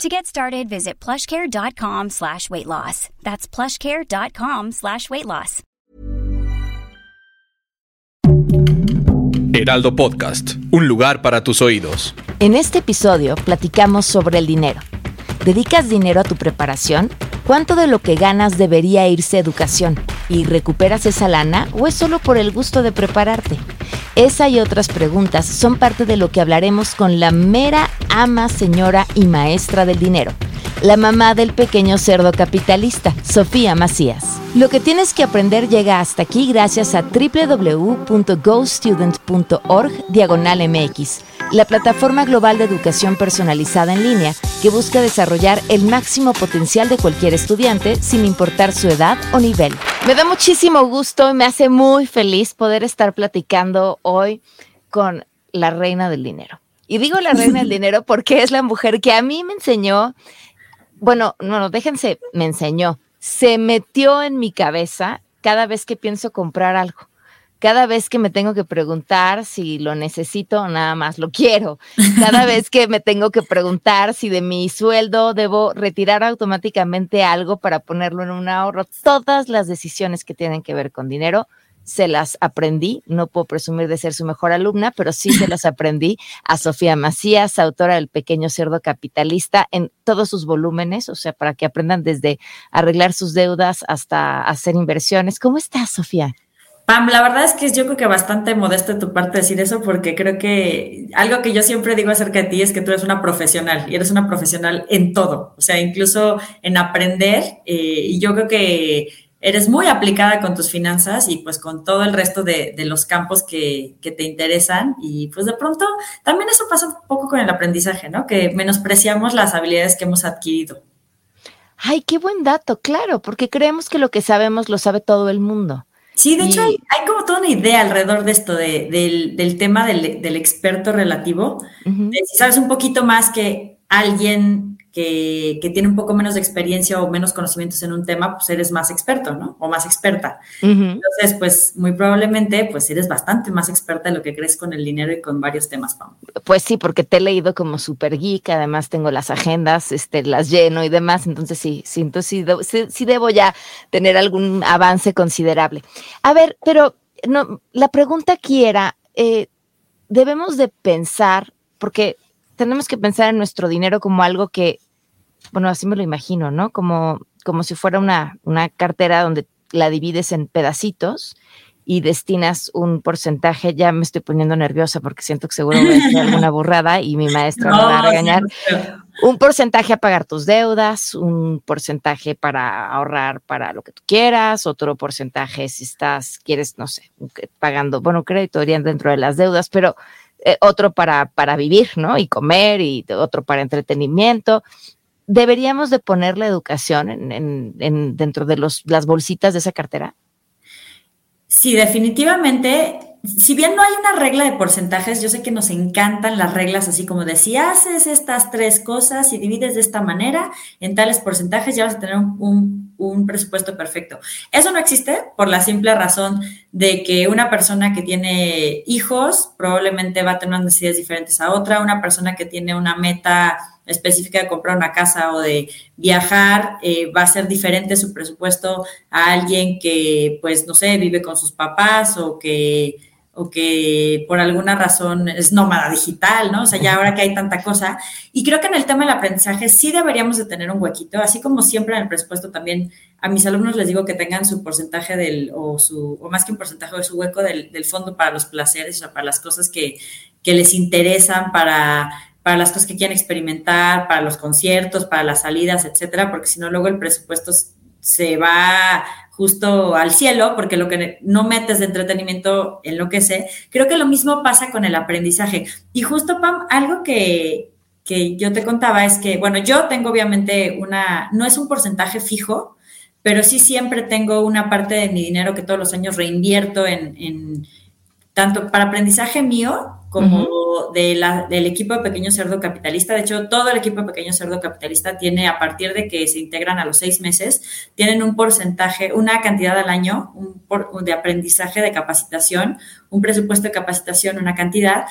To get started, visit plushcare.com slash weight loss. That's plushcare.com slash weight loss. Heraldo Podcast, un lugar para tus oídos. En este episodio platicamos sobre el dinero. ¿Dedicas dinero a tu preparación? ¿Cuánto de lo que ganas debería irse a educación? ¿Y recuperas esa lana o es solo por el gusto de prepararte? Esa y otras preguntas son parte de lo que hablaremos con la mera ama, señora y maestra del dinero, la mamá del pequeño cerdo capitalista, Sofía Macías. Lo que tienes que aprender llega hasta aquí gracias a www.gostudent.org diagonal MX la plataforma global de educación personalizada en línea que busca desarrollar el máximo potencial de cualquier estudiante sin importar su edad o nivel. Me da muchísimo gusto y me hace muy feliz poder estar platicando hoy con la reina del dinero. Y digo la reina del dinero porque es la mujer que a mí me enseñó, bueno, no, déjense, me enseñó, se metió en mi cabeza cada vez que pienso comprar algo cada vez que me tengo que preguntar si lo necesito o nada más lo quiero, cada vez que me tengo que preguntar si de mi sueldo debo retirar automáticamente algo para ponerlo en un ahorro, todas las decisiones que tienen que ver con dinero se las aprendí, no puedo presumir de ser su mejor alumna, pero sí se las aprendí a Sofía Macías, autora del Pequeño Cerdo Capitalista, en todos sus volúmenes, o sea, para que aprendan desde arreglar sus deudas hasta hacer inversiones. ¿Cómo estás, Sofía? Pam, la verdad es que yo creo que bastante modesto de tu parte decir eso porque creo que algo que yo siempre digo acerca de ti es que tú eres una profesional y eres una profesional en todo, o sea, incluso en aprender eh, y yo creo que eres muy aplicada con tus finanzas y pues con todo el resto de, los campos que, que, te interesan y pues de pronto también eso pasa un poco con el aprendizaje, ¿no? Que menospreciamos las habilidades que hemos adquirido. Ay, qué buen dato, claro, porque creemos que lo que sabemos lo sabe todo el mundo. Sí, de hecho hay, como toda una idea alrededor de esto, del, tema del, experto relativo. si sabes un poquito más que alguien que, tiene un poco menos de experiencia o menos conocimientos en un tema, pues eres más experto, ¿no? O más experta. Entonces, pues muy probablemente, pues eres bastante más experta en lo que crees con el dinero y con varios temas, Pam. Pues sí, porque te he leído como super geek, además tengo las agendas, este, las lleno y demás, entonces sí, sí, entonces sí, debo ya tener algún avance considerable. A ver, pero no, la pregunta aquí era, eh, debemos de pensar, porque tenemos que pensar en nuestro dinero como algo que, bueno, así me lo imagino, ¿no? Como, como si fuera una, una cartera donde la divides en pedacitos y destinas un porcentaje, ya me estoy poniendo nerviosa porque siento que seguro voy a hacer alguna burrada y mi maestra me va a regañar. Un porcentaje a pagar tus deudas, un porcentaje para ahorrar para lo que tú quieras, otro porcentaje si estás, quieres, no sé, pagando, bueno, crédito dentro de las deudas, pero eh, otro para, para vivir, ¿no? Y comer, y otro para entretenimiento. ¿Deberíamos de poner la educación en, en, dentro de los, las bolsitas de esa cartera? Sí, definitivamente. Si bien no hay una regla de porcentajes, yo sé que nos encantan las reglas así como de si haces estas tres cosas y divides de esta manera, en tales porcentajes ya vas a tener un un presupuesto perfecto. Eso no existe por la simple razón de que una persona que tiene hijos probablemente va a tener unas necesidades diferentes a otra, una persona que tiene una meta específica de comprar una casa o de viajar, eh, va a ser diferente su presupuesto a alguien que, pues, no sé, vive con sus papás o que o que por alguna razón es nómada digital, ¿no? O sea, ya ahora que hay tanta cosa. Y creo que en el tema del aprendizaje sí deberíamos de tener un huequito, así como siempre en el presupuesto también a mis alumnos les digo que tengan su porcentaje del, o su, o más que un porcentaje de su hueco del, fondo para los placeres, o sea, para las cosas que, que les interesan, para, para las cosas que quieren experimentar, para los conciertos, para las salidas, etcétera, porque si no, luego el presupuesto se va justo al cielo, porque lo que no metes de entretenimiento enloquece. Creo que lo mismo pasa con el aprendizaje. Y justo, Pam, algo que, que yo te contaba es que, bueno, yo tengo obviamente una, no es un porcentaje fijo, pero sí siempre tengo una parte de mi dinero que todos los años reinvierto en, tanto para aprendizaje mío como de la, del equipo de Pequeño Cerdo Capitalista. De hecho, todo el equipo de Pequeño Cerdo Capitalista tiene, a partir de que se integran a los seis meses, tienen un porcentaje, una cantidad al año un de aprendizaje, de capacitación, un presupuesto de capacitación, una cantidad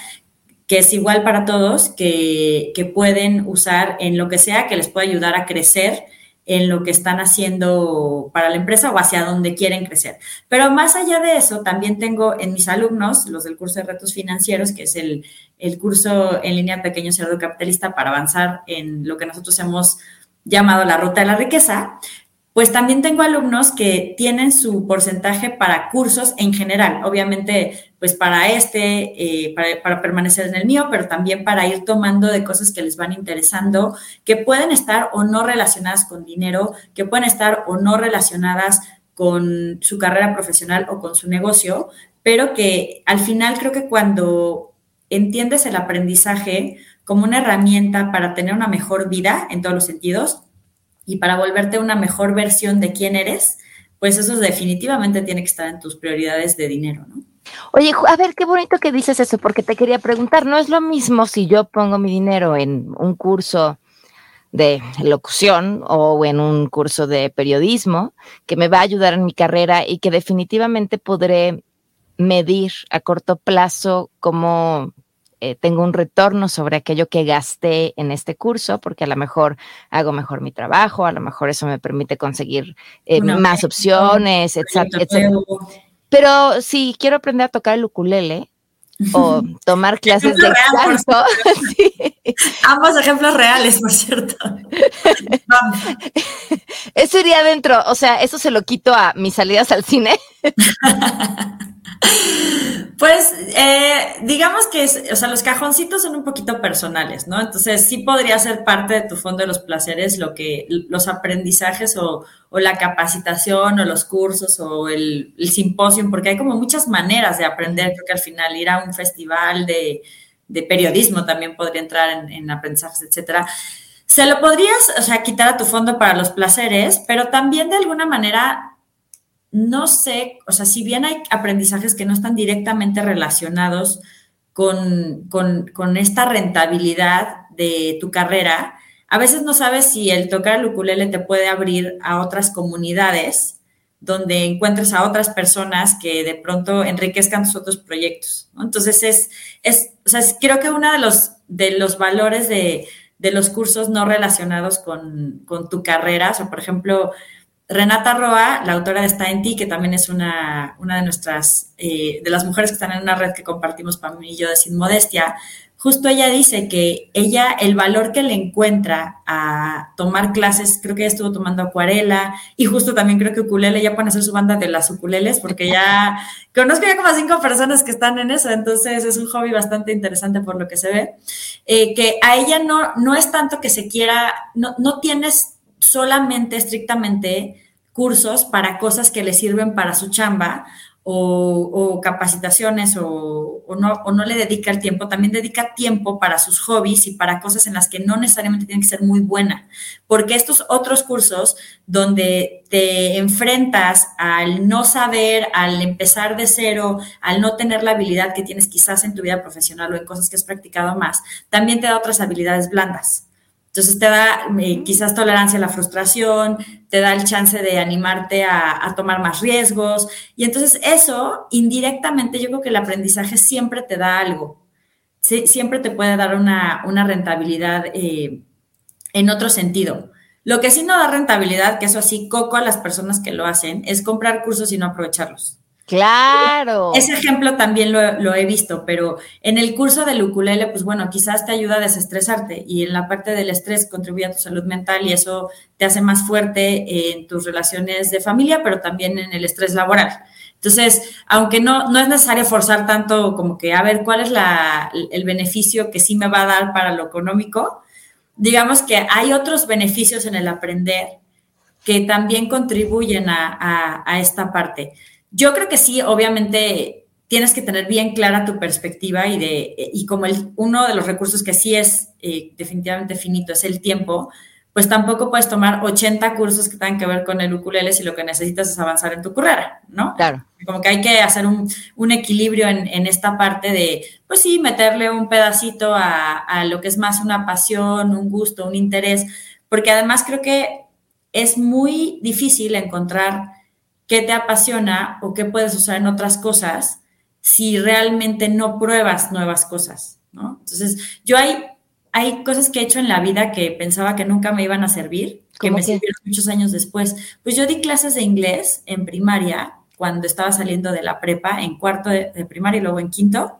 que es igual para todos, que, que pueden usar en lo que sea que les pueda ayudar a crecer en lo que están haciendo para la empresa o hacia donde quieren crecer. Pero más allá de eso, también tengo en mis alumnos, los del curso de retos financieros, que es el, el curso en línea Pequeño Cerdo Capitalista para avanzar en lo que nosotros hemos llamado la ruta de la riqueza, pues también tengo alumnos que tienen su porcentaje para cursos en general, obviamente, pues para este, eh, para, permanecer en el mío, pero también para ir tomando de cosas que les van interesando, que pueden estar o no relacionadas con dinero, que pueden estar o no relacionadas con su carrera profesional o con su negocio, pero que al final creo que cuando entiendes el aprendizaje como una herramienta para tener una mejor vida en todos los sentidos, y para volverte una mejor versión de quién eres, pues eso definitivamente tiene que estar en tus prioridades de dinero, ¿no? Oye, a ver, qué bonito que dices eso, porque te quería preguntar, no es lo mismo si yo pongo mi dinero en un curso de locución o en un curso de periodismo que me va a ayudar en mi carrera y que definitivamente podré medir a corto plazo cómo eh, tengo un retorno sobre aquello que gasté en este curso, porque a lo mejor hago mejor mi trabajo, a lo mejor eso me permite conseguir eh, más opciones, etcétera, Pero si quiero aprender a tocar el ukulele, o tomar clases de canto. Ambos ejemplos reales, por cierto. Eso iría dentro, o sea, eso se lo quito a mis salidas al cine. Pues eh, digamos que, o sea, los cajoncitos son un poquito personales, ¿no? Entonces sí podría ser parte de tu fondo de los placeres lo que los aprendizajes o, la capacitación o los cursos o el, simposio, porque hay como muchas maneras de aprender. Creo que al final ir a un festival de, periodismo también podría entrar en, en aprendizajes, etcétera. Se lo podrías, o sea, quitar a tu fondo para los placeres, pero también de alguna manera no sé, o sea, si bien hay aprendizajes que no están directamente relacionados con, esta rentabilidad de tu carrera, a veces no sabes si el tocar el ukulele te puede abrir a otras comunidades donde encuentres a otras personas que de pronto enriquezcan tus otros proyectos. Entonces, es, es, o sea, creo que uno de los, de los valores de, los cursos no relacionados con, con tu carrera, o por ejemplo, Renata Roa, la autora de Está en ti, que también es una, una de nuestras, eh, de las mujeres que están en una red que compartimos para mí y yo de Sin Modestia, justo ella dice que ella, el valor que le encuentra a tomar clases, creo que ella estuvo tomando acuarela y justo también creo que ukulele, ya pueden hacer su banda de las ukuleles porque ya conozco ya como cinco personas que están en eso, entonces es un hobby bastante interesante por lo que se ve, eh, que a ella no, no es tanto que se quiera, no, no tienes solamente, estrictamente, cursos para cosas que le sirven para su chamba o, capacitaciones o, no, o no le dedica el tiempo, también dedica tiempo para sus hobbies y para cosas en las que no necesariamente tiene que ser muy buena. Porque estos otros cursos donde te enfrentas al no saber, al empezar de cero, al no tener la habilidad que tienes quizás en tu vida profesional o en cosas que has practicado más, también te da otras habilidades blandas. Entonces te da eh, quizás tolerancia a la frustración, te da el chance de animarte a, tomar más riesgos. Y entonces eso, indirectamente, yo creo que el aprendizaje siempre te da algo. siempre te puede dar una, rentabilidad eh, en otro sentido. Lo que sí no da rentabilidad, que eso así coco a las personas que lo hacen, es comprar cursos y no aprovecharlos. Claro. Ese ejemplo también lo, he visto, pero en el curso del ukulele, pues bueno, quizás te ayuda a desestresarte y en la parte del estrés contribuye a tu salud mental y eso te hace más fuerte en tus relaciones de familia, pero también en el estrés laboral. Entonces, aunque no, no es necesario forzar tanto como que a ver cuál es la, el beneficio que sí me va a dar para lo económico, digamos que hay otros beneficios en el aprender que también contribuyen a esta parte. Yo creo que sí, obviamente tienes que tener bien clara tu perspectiva y, de, y como el, uno de los recursos que sí es eh, definitivamente finito es el tiempo, pues tampoco puedes tomar 80 cursos que tengan que ver con el ukulele si lo que necesitas es avanzar en tu carrera, ¿no? Claro. Como que hay que hacer un, equilibrio en, esta parte de, pues sí, meterle un pedacito a, a lo que es más una pasión, un gusto, un interés, porque además creo que es muy difícil encontrar qué te apasiona o qué puedes usar en otras cosas si realmente no pruebas nuevas cosas, ¿no? Entonces, yo hay hay cosas que he hecho en la vida que pensaba que nunca me iban a servir, que me sirvieron muchos años después. Pues yo di clases de inglés en primaria, cuando estaba saliendo de la prepa, en cuarto de, primaria y luego en quinto.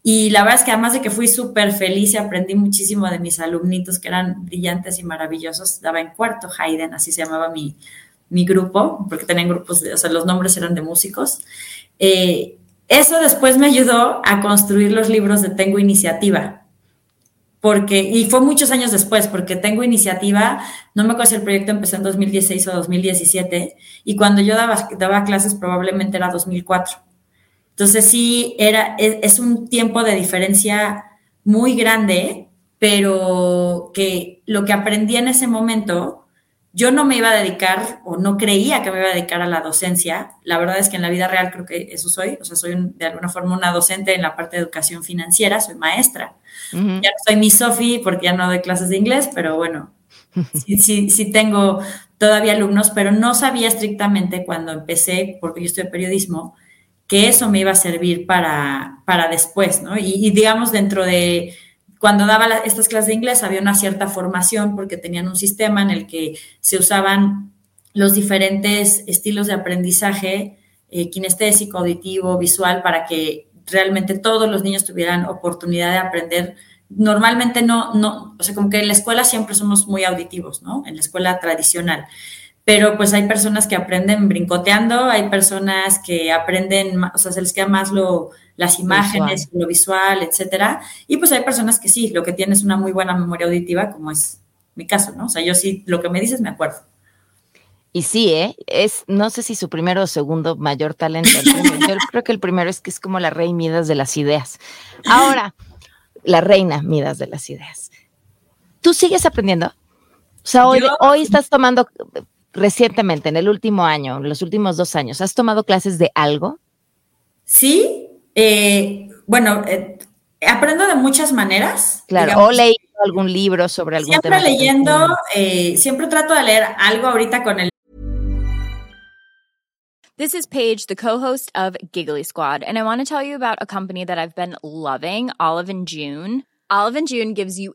Y la verdad es que además de que fui súper feliz y aprendí muchísimo de mis alumnitos que eran brillantes y maravillosos, daba en cuarto Hayden, así se llamaba mi, mi grupo, porque tenían grupos, o sea, los nombres eran de músicos. Eh, eso después me ayudó a construir los libros de Tengo Iniciativa, porque, y fue muchos años después, porque tengo iniciativa, no me acuerdo si el proyecto empezó en 2016 o 2017, y cuando yo daba, daba clases probablemente era 2004. Entonces sí, era, es, es un tiempo de diferencia muy grande, pero que lo que aprendí en ese momento yo no me iba a dedicar o no creía que me iba a dedicar a la docencia. La verdad es que en la vida real creo que eso soy. O sea, soy de alguna forma una docente en la parte de educación financiera, soy maestra. Ya no soy mi Sofi porque ya no doy clases de inglés, pero bueno, sí, sí, sí tengo todavía alumnos, pero no sabía estrictamente cuando empecé, porque yo estoy periodismo, que eso me iba a servir para, para después, ¿no? y digamos, dentro de cuando daba estas clases de inglés había una cierta formación porque tenían un sistema en el que se usaban los diferentes estilos de aprendizaje, eh, kinestésico, auditivo, visual, para que realmente todos los niños tuvieran oportunidad de aprender. Normalmente no, no, o sea, como que en la escuela siempre somos muy auditivos, ¿no? En la escuela tradicional pero pues hay personas que aprenden brincoteando, hay personas que aprenden, o sea, se les queda más lo, las imágenes, lo visual, etcétera, y pues hay personas que sí, lo que tienen es una muy buena memoria auditiva, como es mi caso, ¿no? O sea, yo sí, lo que me dices me acuerdo. Y sí, ¿eh? Es, no sé si su primero o segundo mayor talento. Yo creo que el primero es que es como la rey Midas de las ideas. Ahora, la reina Midas de las ideas. ¿Tú sigues aprendiendo? O sea, hoy, hoy estás tomando recientemente, en el último año, en los últimos dos años, ¿has tomado clases de algo? Sí, eh, bueno, eh, aprendo de muchas maneras. Claro, o leído algún libro sobre algún siempre tema. Siempre leyendo, eh, siempre trato de leer algo ahorita con el. This is Paige, the co-host of Giggly Squad, and I want to tell you about a company that I've been loving, Olive and June. Olive and June gives you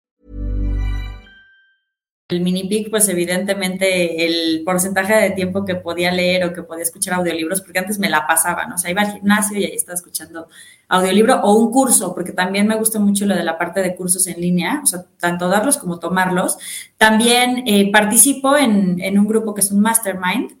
El mini pic, pues evidentemente el porcentaje de tiempo que podía leer o que podía escuchar audiolibros, porque antes me la pasaba, ¿no? O sea, iba al gimnasio y ahí estaba escuchando audiolibro o un curso, porque también me gusta mucho lo de la parte de cursos en línea, o sea, tanto darlos como tomarlos. También eh, participo en, en un grupo que es un mastermind,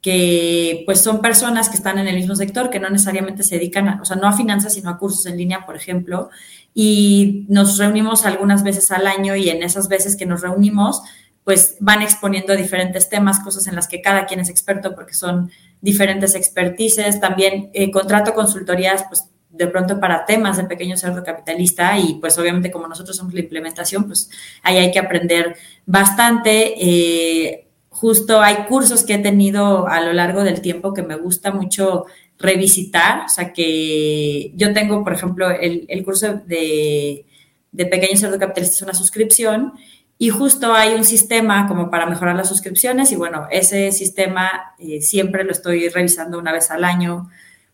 que pues son personas que están en el mismo sector, que no necesariamente se dedican, a, o sea, no a finanzas, sino a cursos en línea, por ejemplo, y nos reunimos algunas veces al año y en esas veces que nos reunimos, pues van exponiendo diferentes temas, cosas en las que cada quien es experto porque son diferentes expertices. También eh, contrato consultorías, pues de pronto para temas de pequeño cerdo capitalista y pues obviamente como nosotros somos la implementación, pues ahí hay que aprender bastante. Eh, justo hay cursos que he tenido a lo largo del tiempo que me gusta mucho revisitar, o sea que yo tengo, por ejemplo, el, curso de, de pequeño cerdo capitalista es una suscripción y justo hay un sistema como para mejorar las suscripciones y bueno, ese sistema eh, siempre lo estoy revisando una vez al año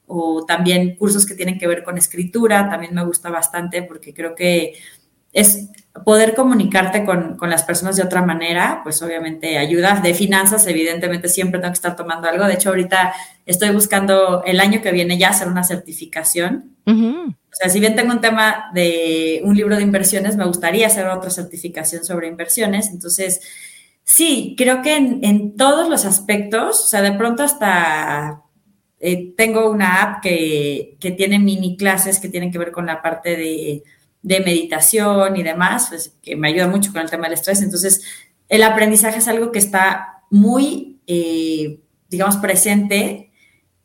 o también cursos que tienen que ver con escritura, también me gusta bastante porque creo que es poder comunicarte con, con, las personas de otra manera, pues obviamente ayuda. De finanzas, evidentemente, siempre tengo que estar tomando algo. De hecho, ahorita estoy buscando el año que viene ya hacer una certificación. O sea, si bien tengo un tema de un libro de inversiones, me gustaría hacer otra certificación sobre inversiones. Entonces, sí, creo que en, en todos los aspectos, o sea, de pronto hasta eh, tengo una app que, que tiene mini clases que tienen que ver con la parte de de meditación y demás, pues, que me ayuda mucho con el tema del estrés. Entonces, el aprendizaje es algo que está muy, eh, digamos, presente.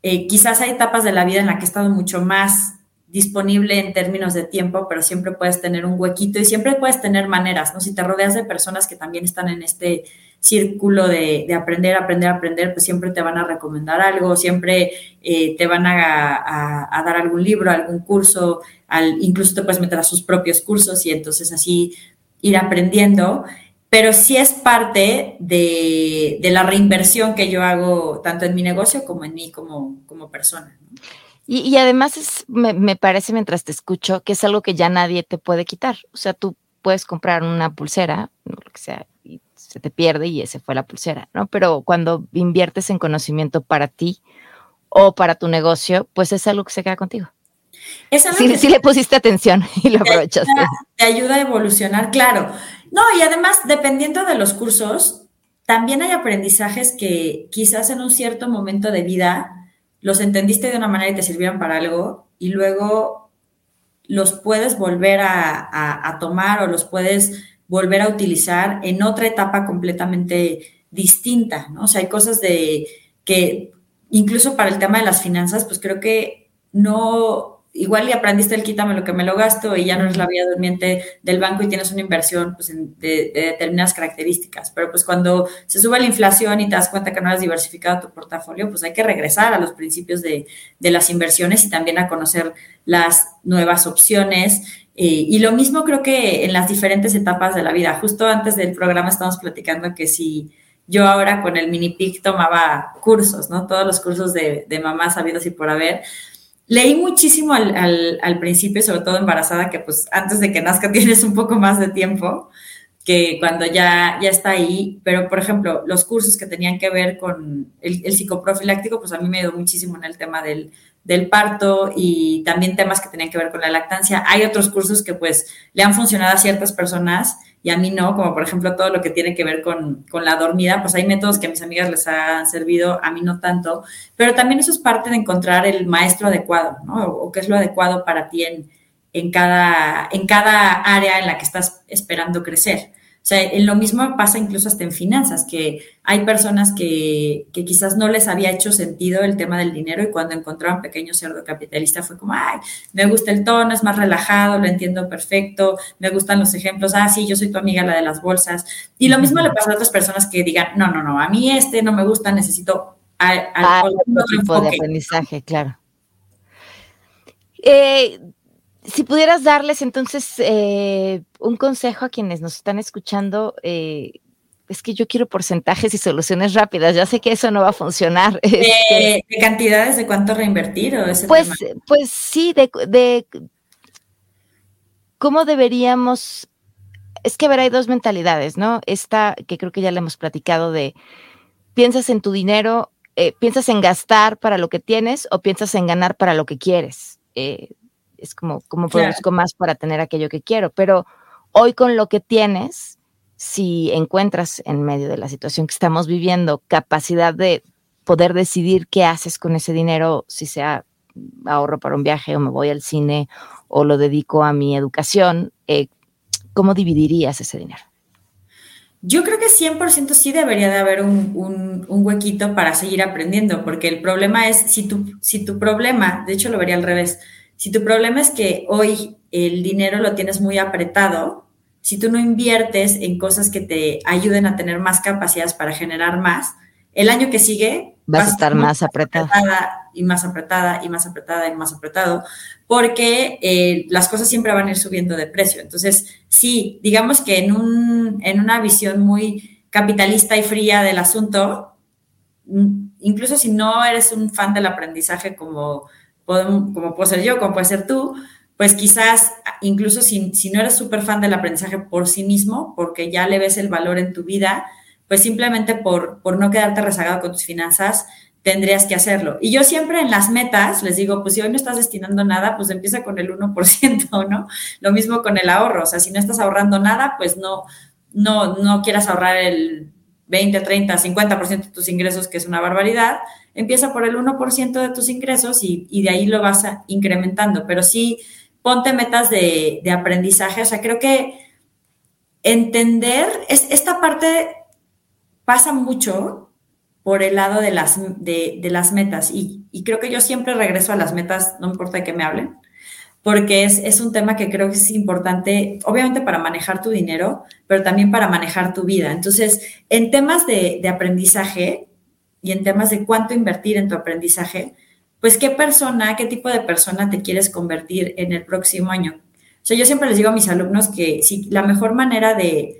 Eh, quizás hay etapas de la vida en la que he estado mucho más disponible en términos de tiempo, pero siempre puedes tener un huequito y siempre puedes tener maneras, ¿no? Si te rodeas de personas que también están en este círculo de, aprender, aprender, aprender, pues siempre te van a recomendar algo, siempre eh, te van a, dar algún libro, algún curso, al, incluso te puedes meter a sus propios cursos y entonces así ir aprendiendo. Pero sí es parte de, la reinversión que yo hago tanto en mi negocio como en mí como, como persona. Y, además me, me parece mientras te escucho que es algo que ya nadie te puede quitar. O sea, tú puedes comprar una pulsera, lo que sea, se te pierde y ese fue la pulsera, ¿no? Pero cuando inviertes en conocimiento para ti o para tu negocio, pues es algo que se queda contigo. Es algo sí, le pusiste atención y lo aprovechaste. te ayuda a evolucionar, claro. No, y además, dependiendo de los cursos, también hay aprendizajes que quizás en un cierto momento de vida los entendiste de una manera y te sirvieron para algo y luego los puedes volver a, a tomar o los puedes volver a utilizar en otra etapa completamente distinta, ¿no? O sea, hay cosas de que incluso para el tema de las finanzas, pues creo que no, igual y aprendiste el quítame lo que me lo gasto y ya no eres la vida durmiente del banco y tienes una inversión pues, de, determinadas características. Pero pues cuando se sube la inflación y te das cuenta que no has diversificado tu portafolio, pues hay que regresar a los principios de, las inversiones y también a conocer las nuevas opciones. Eh, y lo mismo creo que en las diferentes etapas de la vida. Justo antes del programa estamos platicando que si yo ahora con el mini PIC tomaba cursos, ¿no? Todos los cursos de, de mamás sabidos y por haber Leí muchísimo al, principio, sobre todo embarazada, que pues antes de que nazca tienes un poco más de tiempo que cuando ya, ya está ahí, pero por ejemplo, los cursos que tenían que ver con el, psicoprofiláctico, pues a mí me ayudó muchísimo en el tema del, del, parto y también temas que tenían que ver con la lactancia. Hay otros cursos que pues le han funcionado a ciertas personas y a mí no, como por ejemplo todo lo que tiene que ver con, la dormida, pues hay métodos que a mis amigas les han servido, a mí no tanto, pero también eso es parte de encontrar el maestro adecuado, ¿no? O, qué es lo adecuado para ti en, en, cada, en cada área en la que estás esperando crecer. O sea, lo mismo pasa incluso hasta en finanzas, que hay personas que, que, quizás no les había hecho sentido el tema del dinero y cuando encontraron pequeño cerdo capitalista fue como, ay, me gusta el tono, es más relajado, lo entiendo perfecto, me gustan los ejemplos, ah, sí, yo soy tu amiga, la de las bolsas. Y lo mismo le pasa a otras personas que digan, no, no, no, a mí este no me gusta, necesito ah, otro tipo de aprendizaje, claro. Eh, si pudieras darles entonces eh, un consejo a quienes nos están escuchando, eh, es que yo quiero porcentajes y soluciones rápidas. Ya sé que eso no va a funcionar. ¿De, este cantidades de cuánto reinvertir o ese pues, pues sí, de, cómo deberíamos. Es que ver, hay dos mentalidades, ¿no? Esta que creo que ya le hemos platicado de piensas en tu dinero, eh, piensas en gastar para lo que tienes o piensas en ganar para lo que quieres. Eh, es como, como produzco más para tener aquello que quiero, pero hoy con lo que tienes, si encuentras en medio de la situación que estamos viviendo capacidad de poder decidir qué haces con ese dinero, si sea ahorro para un viaje o me voy al cine o lo dedico a mi educación, eh, ¿cómo dividirías ese dinero? Yo creo que 100% sí debería de haber un, un, un, huequito para seguir aprendiendo, porque el problema es, si tu, si tu problema, de hecho lo vería al revés, Si tu problema es que hoy el dinero lo tienes muy apretado, si tú no inviertes en cosas que te ayuden a tener más capacidades para generar más, el año que sigue vas, a estar más apretada. y más apretada y más apretada y más apretado, porque eh, las cosas siempre van a ir subiendo de precio. Entonces, sí, digamos que en, un, en una visión muy capitalista y fría del asunto, mm, incluso si no eres un fan del aprendizaje como, como puedo ser yo, como puede ser tú, pues quizás incluso si, si no eres súper fan del aprendizaje por sí mismo, porque ya le ves el valor en tu vida, pues simplemente por, por no quedarte rezagado con tus finanzas, tendrías que hacerlo. Y yo siempre en las metas les digo, pues si hoy no estás destinando nada, pues empieza con el 1%, ¿no? Lo mismo con el ahorro, o sea, si no estás ahorrando nada, pues no, no, no quieras ahorrar el 20, 30, 50% de tus ingresos, que es una barbaridad, empieza por el 1% de tus ingresos y, y, de ahí lo vas incrementando. Pero sí, ponte metas de, aprendizaje. O sea, creo que entender es, esta parte pasa mucho por el lado de las, de, las metas y, creo que yo siempre regreso a las metas, no importa de qué me hablen, porque es, es, un tema que creo que es importante, obviamente para manejar tu dinero, pero también para manejar tu vida. Entonces, en temas de, de aprendizaje y en temas de cuánto invertir en tu aprendizaje, pues qué persona, qué tipo de persona te quieres convertir en el próximo año. O sea, yo siempre les digo a mis alumnos que si la mejor manera de,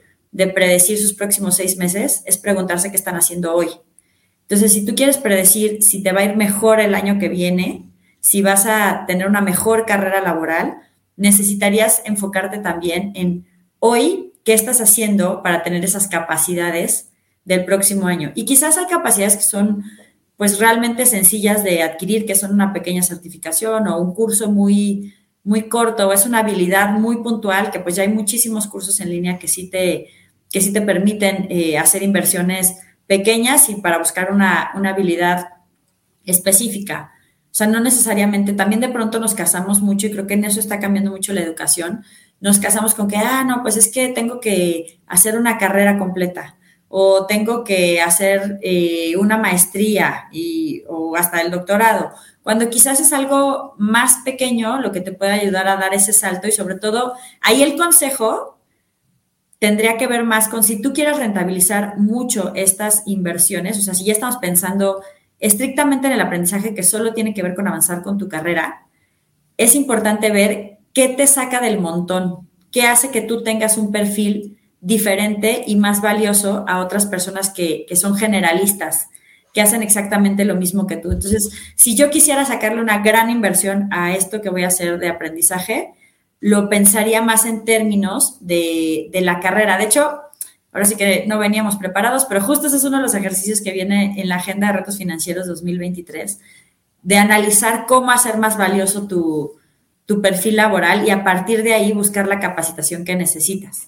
predecir sus próximos seis meses es preguntarse qué están haciendo hoy. Entonces, si tú quieres predecir si te va a ir mejor el año que viene, si vas a tener una mejor carrera laboral, necesitarías enfocarte también en hoy qué estás haciendo para tener esas capacidades del próximo año. Y quizás hay capacidades que son pues realmente sencillas de adquirir, que son una pequeña certificación o un curso muy, muy corto, o es una habilidad muy puntual, que pues ya hay muchísimos cursos en línea que sí te, que sí te permiten eh, hacer inversiones pequeñas y para buscar una, una habilidad específica. O sea, no necesariamente, también de pronto nos casamos mucho y creo que en eso está cambiando mucho la educación. Nos casamos con que, ah, no, pues es que tengo que hacer una carrera completa o tengo que hacer eh, una maestría y, o hasta el doctorado, cuando quizás es algo más pequeño lo que te puede ayudar a dar ese salto y sobre todo ahí el consejo tendría que ver más con si tú quieres rentabilizar mucho estas inversiones, o sea, si ya estamos pensando estrictamente en el aprendizaje que solo tiene que ver con avanzar con tu carrera, es importante ver qué te saca del montón, qué hace que tú tengas un perfil diferente y más valioso a otras personas que, son generalistas, que hacen exactamente lo mismo que tú. Entonces, si yo quisiera sacarle una gran inversión a esto que voy a hacer de aprendizaje, lo pensaría más en términos de, la carrera. De hecho, ahora sí que no veníamos preparados, pero justo ese es uno de los ejercicios que viene en la Agenda de Retos Financieros 2023, de analizar cómo hacer más valioso tu, perfil laboral y a partir de ahí buscar la capacitación que necesitas.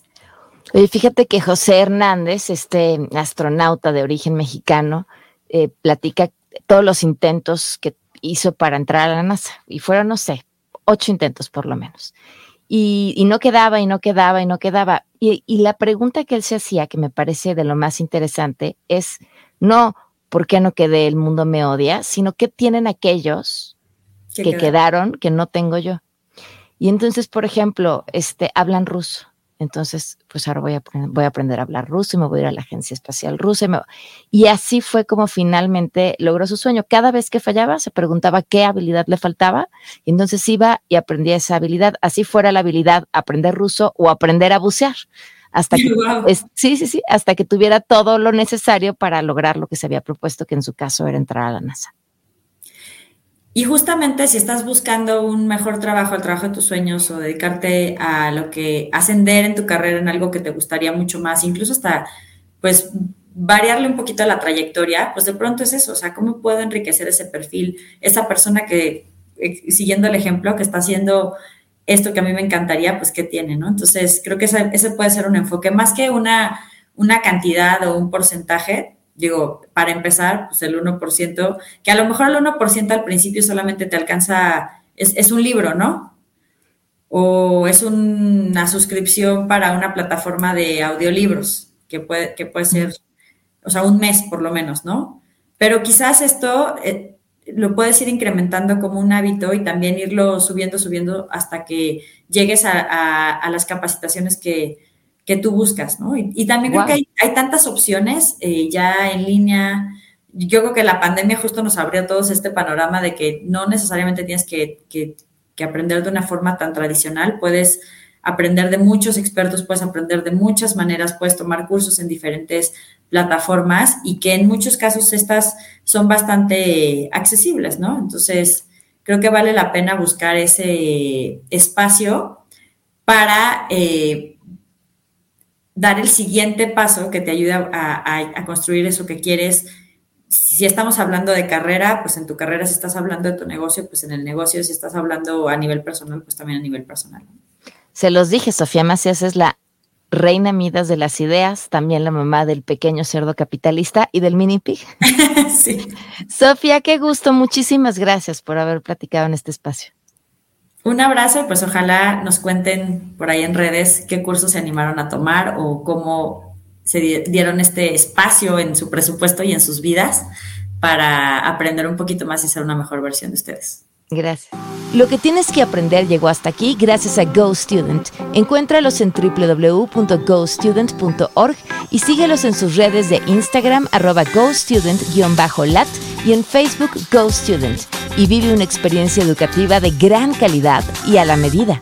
Oye, fíjate que José Hernández, este astronauta de origen mexicano, eh, platica todos los intentos que hizo para entrar a la NASA. Y fueron, no sé, ocho intentos por lo menos. Y, no quedaba, y no quedaba, y no quedaba. Y, la pregunta que él se hacía, que me parece de lo más interesante, es no por qué no quedé, el mundo me odia, sino qué tienen aquellos que quedaron que no tengo yo. Y entonces, por ejemplo, este, hablan ruso entonces, pues ahora voy a, voy a aprender a hablar ruso y me voy a ir a la Agencia Espacial Rusa. Y, así fue como finalmente logró su sueño. Cada vez que fallaba, se preguntaba qué habilidad le faltaba y entonces iba y aprendía esa habilidad. Así fuera la habilidad aprender ruso o aprender a bucear. Hasta que, sí, sí, sí, hasta que tuviera todo lo necesario para lograr lo que se había propuesto, que en su caso era entrar a la NASA. Y justamente si estás buscando un mejor trabajo, el trabajo de tus sueños o dedicarte a lo que ascender en tu carrera en algo que te gustaría mucho más, incluso hasta pues variarle un poquito la trayectoria, pues de pronto es eso, o sea, ¿cómo puedo enriquecer ese perfil? Esa persona que, eh, siguiendo el ejemplo, que está haciendo esto que a mí me encantaría, pues ¿qué tiene, no? Entonces, creo que ese, ese puede ser un enfoque, más que una, una cantidad o un porcentaje, digo, para empezar, pues el 1%, que a lo mejor el 1% al principio solamente te alcanza, es, un libro, ¿no? O es una suscripción para una plataforma de audiolibros, que puede, que puede ser, o sea, un mes por lo menos, ¿no? Pero quizás esto, eh, lo puedes ir incrementando como un hábito y también irlo subiendo, subiendo hasta que llegues a, las capacitaciones que, tú buscas, ¿no? Y, también creo que hay, tantas opciones eh, ya en línea. Yo creo que la pandemia justo nos abrió a todos este panorama de que no necesariamente tienes que, que, que aprender de una forma tan tradicional, puedes aprender de muchos expertos, puedes aprender de muchas maneras, puedes tomar cursos en diferentes plataformas y que en muchos casos estas son bastante accesibles, ¿no? Entonces, creo que vale la pena buscar ese espacio para eh, dar el siguiente paso que te ayude a, construir eso que quieres. Si estamos hablando de carrera, pues en tu carrera, si estás hablando de tu negocio, pues en el negocio, si estás hablando a nivel personal, pues también a nivel personal. Se los dije, Sofía Macías es la reina Midas de las ideas, también la mamá del pequeño cerdo capitalista y del mini pig. sí. Sofía, qué gusto, muchísimas gracias por haber platicado en este espacio. Un abrazo y pues ojalá nos cuenten por ahí en redes qué cursos se animaron a tomar o cómo se dieron este espacio en su presupuesto y en sus vidas para aprender un poquito más y ser una mejor versión de ustedes. Gracias. Lo que tienes que aprender llegó hasta aquí gracias a GoStudent. Encuéntralos en www.gostudent.org y síguelos en sus redes de Instagram arroba GoStudent-lat y en Facebook GoStudent. Y vive una experiencia educativa de gran calidad y a la medida.